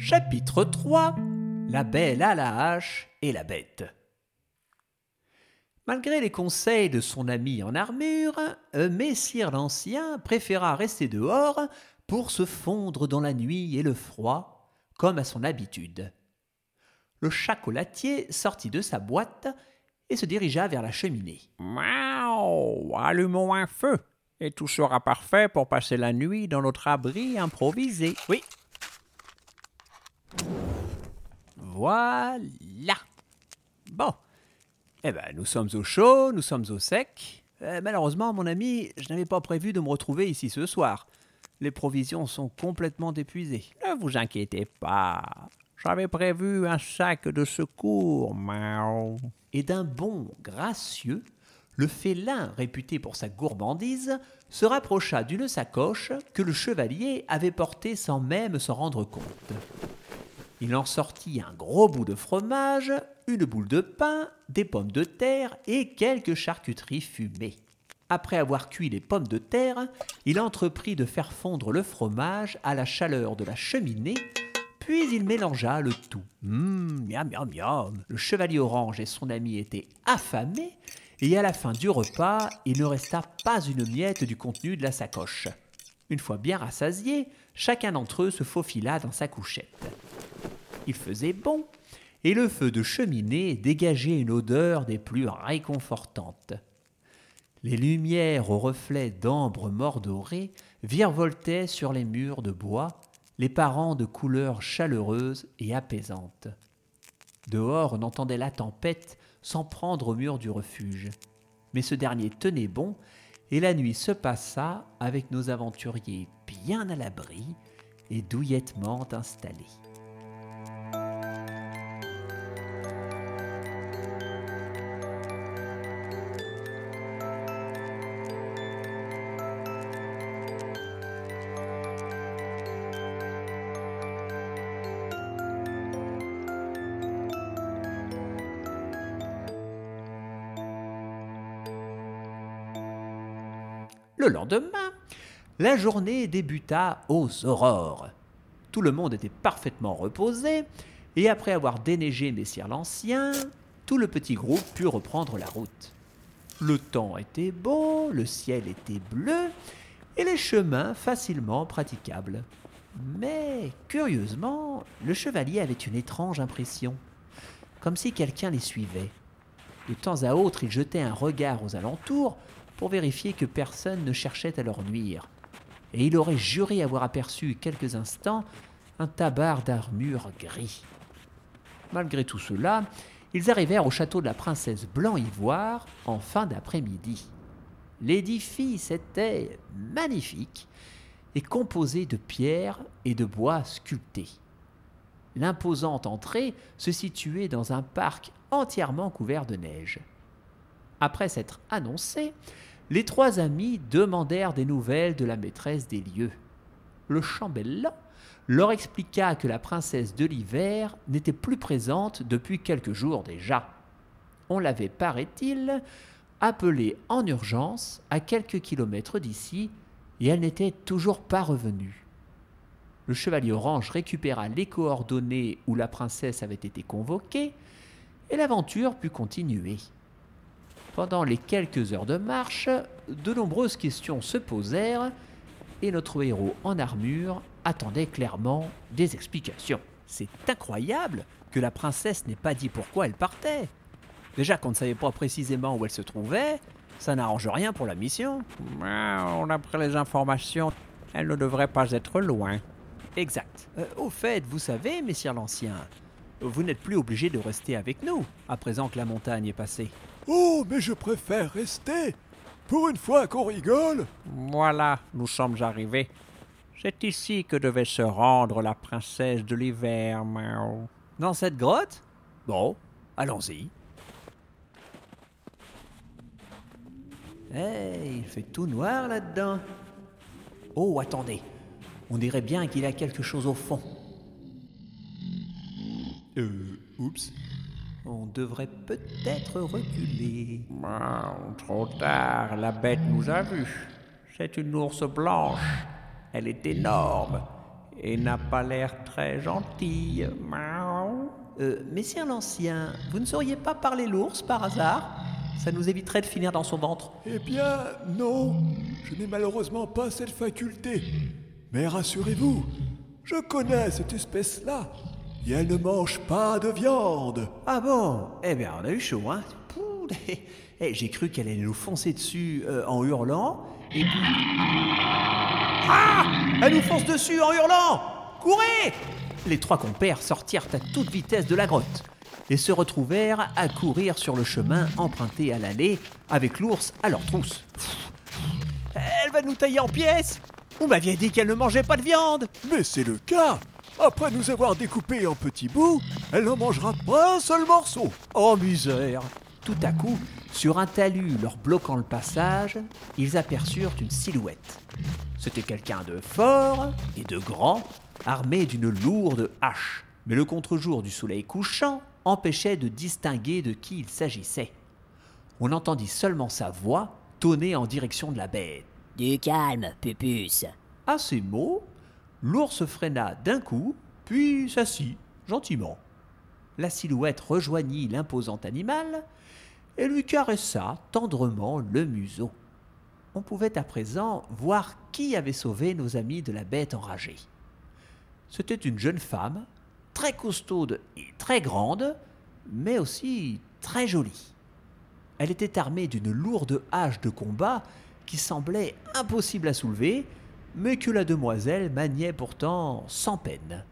Chapitre 3 La belle à la hache et la bête. Malgré les conseils de son ami en armure, Messire l'Ancien préféra rester dehors pour se fondre dans la nuit et le froid, comme à son habitude. Le chocolatier sortit de sa boîte et se dirigea vers la cheminée. Miaou Allumons un feu, et tout sera parfait pour passer la nuit dans notre abri improvisé. Oui, voilà. Bon. Eh ben, nous sommes au chaud, nous sommes au sec. Euh, malheureusement, mon ami, je n'avais pas prévu de me retrouver ici ce soir. Les provisions sont complètement épuisées. Ne vous inquiétez pas. J'avais prévu un sac de secours. Et d'un bond gracieux, le félin, réputé pour sa gourmandise, se rapprocha d'une sacoche que le chevalier avait portée sans même s'en rendre compte. Il en sortit un gros bout de fromage, une boule de pain, des pommes de terre et quelques charcuteries fumées. Après avoir cuit les pommes de terre, il entreprit de faire fondre le fromage à la chaleur de la cheminée, puis il mélangea le tout. Hum, miam, miam, miam. Le chevalier orange et son ami étaient affamés, et à la fin du repas, il ne resta pas une miette du contenu de la sacoche. Une fois bien rassasiés, chacun d'entre eux se faufila dans sa couchette. Faisait bon, et le feu de cheminée dégageait une odeur des plus réconfortantes. Les lumières aux reflets d'ambre mordoré virevoltaient sur les murs de bois, les parents de couleurs chaleureuses et apaisantes. Dehors, on entendait la tempête s'en prendre au mur du refuge. Mais ce dernier tenait bon, et la nuit se passa avec nos aventuriers bien à l'abri et douillettement installés. Le lendemain, la journée débuta aux aurores. Tout le monde était parfaitement reposé, et après avoir déneigé Messire l'Ancien, tout le petit groupe put reprendre la route. Le temps était beau, le ciel était bleu, et les chemins facilement praticables. Mais, curieusement, le chevalier avait une étrange impression, comme si quelqu'un les suivait. De temps à autre, il jetait un regard aux alentours pour vérifier que personne ne cherchait à leur nuire. Et il aurait juré avoir aperçu quelques instants un tabard d'armure gris. Malgré tout cela, ils arrivèrent au château de la princesse Blanc-Ivoire en fin d'après-midi. L'édifice était magnifique et composé de pierres et de bois sculptés. L'imposante entrée se situait dans un parc entièrement couvert de neige. Après s'être annoncés, les trois amis demandèrent des nouvelles de la maîtresse des lieux. Le chambellan leur expliqua que la princesse de l'hiver n'était plus présente depuis quelques jours déjà. On l'avait, paraît-il, appelée en urgence à quelques kilomètres d'ici, et elle n'était toujours pas revenue. Le chevalier orange récupéra les coordonnées où la princesse avait été convoquée, et l'aventure put continuer. Pendant les quelques heures de marche, de nombreuses questions se posèrent et notre héros en armure attendait clairement des explications. C'est incroyable que la princesse n'ait pas dit pourquoi elle partait. Déjà qu'on ne savait pas précisément où elle se trouvait, ça n'arrange rien pour la mission. On a pris les informations. Elle ne devrait pas être loin. Exact. Euh, au fait, vous savez, messire l'Ancien, vous n'êtes plus obligé de rester avec nous, à présent que la montagne est passée. Oh, mais je préfère rester. Pour une fois qu'on rigole. Voilà, nous sommes arrivés. C'est ici que devait se rendre la princesse de l'hiver, miaou. Dans cette grotte? Bon, allons-y. Eh, il fait tout noir là-dedans. Oh, attendez. On dirait bien qu'il y a quelque chose au fond. Euh, oups. On devrait peut-être reculer. Ah, trop tard, la bête nous a vus. C'est une ours blanche. Elle est énorme et n'a pas l'air très gentil. Miaou. Euh, messire l'Ancien, vous ne sauriez pas parler l'ours par hasard? Ça nous éviterait de finir dans son ventre. Eh bien, non, je n'ai malheureusement pas cette faculté. Mais rassurez-vous, je connais cette espèce-là. Et elle ne mange pas de viande. Ah bon? Eh bien, on a eu chaud, hein. Pouh, eh, J'ai cru qu'elle allait nous foncer dessus euh, en hurlant, et puis... Ah! Elle nous fonce dessus en hurlant! Courez! Les trois compères sortirent à toute vitesse de la grotte et se retrouvèrent à courir sur le chemin emprunté à l'allée avec l'ours à leur trousse. Elle va nous tailler en pièces! Vous m'aviez dit qu'elle ne mangeait pas de viande! Mais c'est le cas. Après nous avoir découpés en petits bouts, elle n'en mangera pas un seul morceau. Oh misère Tout à coup, sur un talus leur bloquant le passage, ils aperçurent une silhouette. C'était quelqu'un de fort et de grand, armé d'une lourde hache. Mais le contre-jour du soleil couchant empêchait de distinguer de qui il s'agissait. On entendit seulement sa voix tonner en direction de la bête. Du calme, Pupus. À ces mots, l'ours freina d'un coup, puis s'assit gentiment. La silhouette rejoignit l'imposant animal et lui caressa tendrement le museau. On pouvait à présent voir qui avait sauvé nos amis de la bête enragée. C'était une jeune femme, très costaude et très grande, mais aussi très jolie. Elle était armée d'une lourde hache de combat qui semblait impossible à soulever, mais que la demoiselle maniait pourtant sans peine.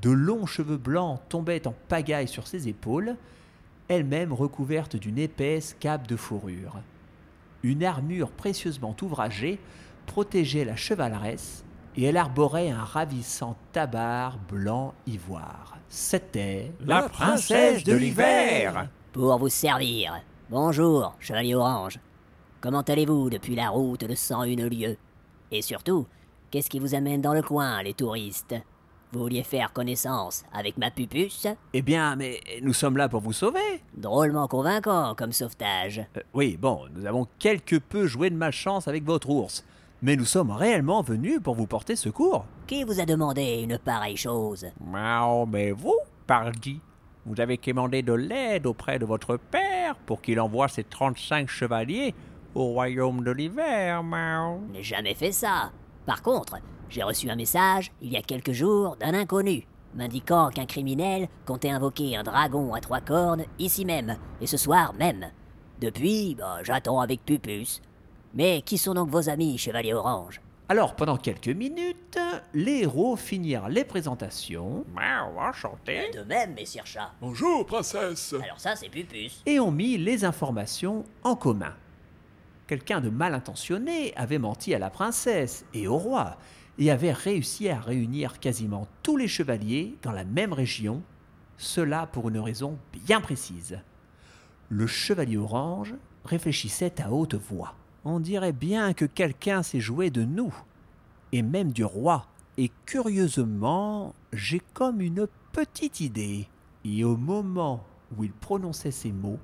De longs cheveux blancs tombaient en pagaille sur ses épaules, elle-même recouverte d'une épaisse cape de fourrure. Une armure précieusement ouvragée protégeait la chevaleresse et elle arborait un ravissant tabard blanc ivoire. C'était La princesse de l'hiver Pour vous servir. Bonjour, chevalier orange. Comment allez-vous depuis la route de 101 lieues? Et surtout, qu'est-ce qui vous amène dans le coin, les touristes? Vous vouliez faire connaissance avec ma pupus Eh bien, mais nous sommes là pour vous sauver. Drôlement convaincant comme sauvetage. Euh, oui, bon, nous avons quelque peu joué de malchance avec votre ours, mais nous sommes réellement venus pour vous porter secours. Qui vous a demandé une pareille chose? Miaou, mais vous, pardi, vous avez commandé de l'aide auprès de votre père pour qu'il envoie ses 35 chevaliers au royaume de l'hiver. Je n'ai jamais fait ça. Par contre, j'ai reçu un message, il y a quelques jours, d'un inconnu, m'indiquant qu'un criminel comptait invoquer un dragon à trois cornes ici même, et ce soir même. Depuis, bah, j'attends avec Pupus. Mais qui sont donc vos amis, Chevalier Orange? Alors, pendant quelques minutes, les héros finirent les présentations Miaou, enchanté. De même, messire chat. Bonjour, princesse. Alors ça, c'est Pupus. et ont mis les informations en commun. Quelqu'un de mal intentionné avait menti à la princesse et au roi et avait réussi à réunir quasiment tous les chevaliers dans la même région, cela pour une raison bien précise. Le chevalier orange réfléchissait à haute voix. On dirait bien que quelqu'un s'est joué de nous, et même du roi. Et curieusement, j'ai comme une petite idée. Et au moment où il prononçait ces mots,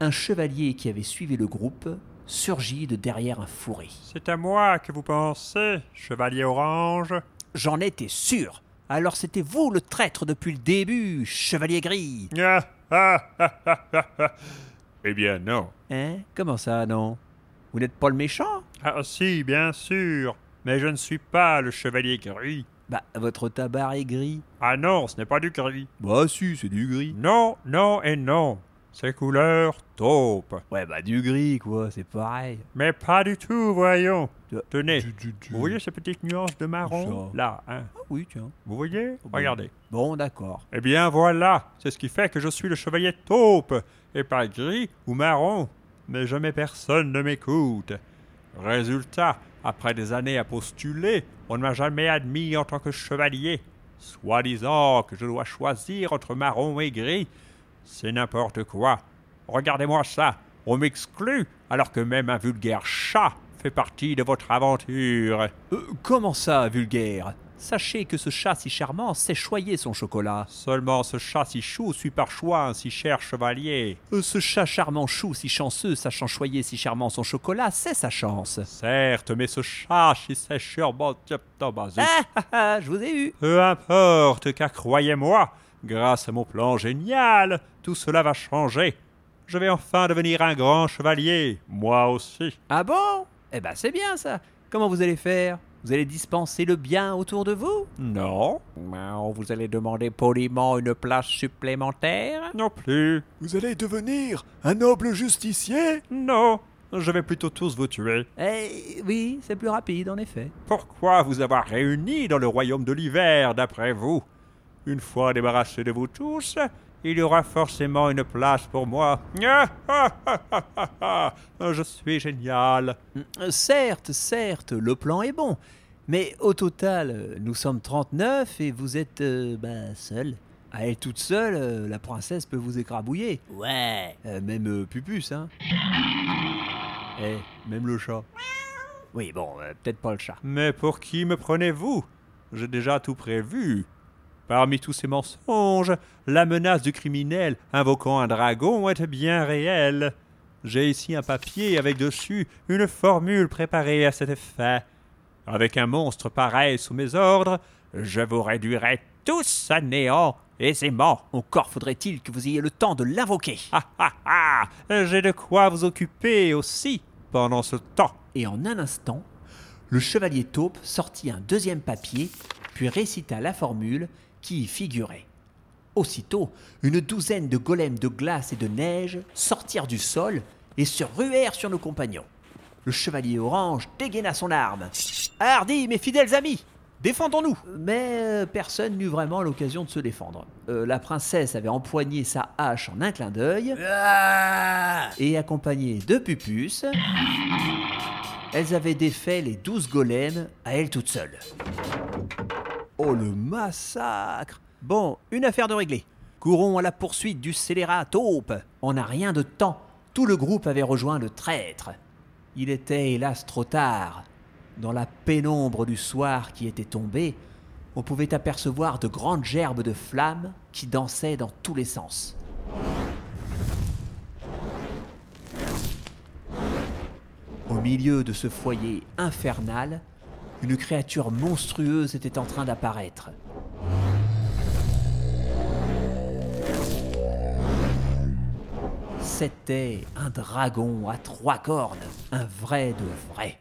un chevalier qui avait suivi le groupe surgit de derrière un fourré. C'est à moi que vous pensez, chevalier orange J'en étais sûr. Alors c'était vous le traître depuis le début, chevalier gris. Ah, ah, ah, ah, ah, ah. Eh bien non. Hein? Comment ça, non? Vous n'êtes pas le méchant? Ah si, bien sûr. Mais je ne suis pas le chevalier gris. Bah, votre tabac est gris. Ah non, ce n'est pas du gris. Bah si, c'est du gris. Non, non et non. C'est couleur taupe. Ouais, bah du gris, quoi, c'est pareil. Mais pas du tout, voyons. Tenez, Du- du- du- vous voyez ces petites nuances de marron. Là, hein? Ah oui, tiens. Vous voyez? Regardez. Bon, d'accord. Eh bien voilà, c'est ce qui fait que je suis le chevalier taupe, et pas gris ou marron. Mais jamais personne ne m'écoute. Résultat, après des années à postuler, on ne m'a jamais admis en tant que chevalier. Soi-disant que je dois choisir entre marron et gris. C'est n'importe quoi. Regardez-moi ça, on m'exclut, alors que même un vulgaire chat fait partie de votre aventure. Euh, comment ça, vulgaire? Sachez que ce chat si charmant sait choyer son chocolat. Seulement ce chat si chou suit par choix un si cher chevalier. Euh, Ce chat charmant chou si chanceux, sachant choyer si charmant son chocolat, c'est sa chance. Certes, mais ce chat si c'est sûrement diaptomasie. Ah, ah, ah, je vous ai eu. Peu importe, car croyez-moi, grâce à mon plan génial, tout cela va changer. Je vais enfin devenir un grand chevalier, moi aussi. Ah bon? Eh ben c'est bien ça. Comment vous allez faire? Vous allez dispenser le bien autour de vous? Non, Ben, Vous allez demander poliment une place supplémentaire? Non plus. Vous allez devenir un noble justicier? Non, je vais plutôt tous vous tuer. Eh oui, c'est plus rapide en effet. Pourquoi vous avoir réunis dans le royaume de l'hiver, d'après vous? Une fois débarrassé de vous tous, il y aura forcément une place pour moi. Je suis génial. Certes, certes, le plan est bon. Mais au total, nous sommes 39 et vous êtes euh, ben, seul. À elle toute seule, euh, la princesse peut vous écrabouiller. Ouais. Euh, même euh, Pupus, hein. Eh, même le chat. Oui, bon, euh, peut-être pas le chat. Mais pour qui me prenez-vous? J'ai déjà tout prévu. Parmi tous ces mensonges, la menace du criminel invoquant un dragon est bien réelle. J'ai ici un papier avec dessus une formule préparée à cet effet. Avec un monstre pareil sous mes ordres, je vous réduirai tous à néant aisément. Encore faudrait-il que vous ayez le temps de l'invoquer. Ah ah ah J'ai de quoi vous occuper aussi pendant ce temps. Et en un instant, le chevalier taupe sortit un deuxième papier, puis récita la formule qui y figurait. Aussitôt, une douzaine de golems de glace et de neige sortirent du sol et se ruèrent sur nos compagnons. Le chevalier orange dégaina son arme. Hardi, mes fidèles amis, défendons-nous Mais euh, personne n'eut vraiment l'occasion de se défendre. Euh, la princesse avait empoigné sa hache en un clin d'œil Ah et accompagnée de Pupus, elles avaient défait les douze golems à elles toutes seules. Oh le massacre Bon, une affaire de régler. Courons à la poursuite du scélérat taupe. On n'a rien de temps. Tout le groupe avait rejoint le traître. Il était hélas trop tard. Dans la pénombre du soir qui était tombé, on pouvait apercevoir de grandes gerbes de flammes qui dansaient dans tous les sens. Au milieu de ce foyer infernal, une créature monstrueuse était en train d'apparaître. C'était un dragon à trois cornes, un vrai de vrai.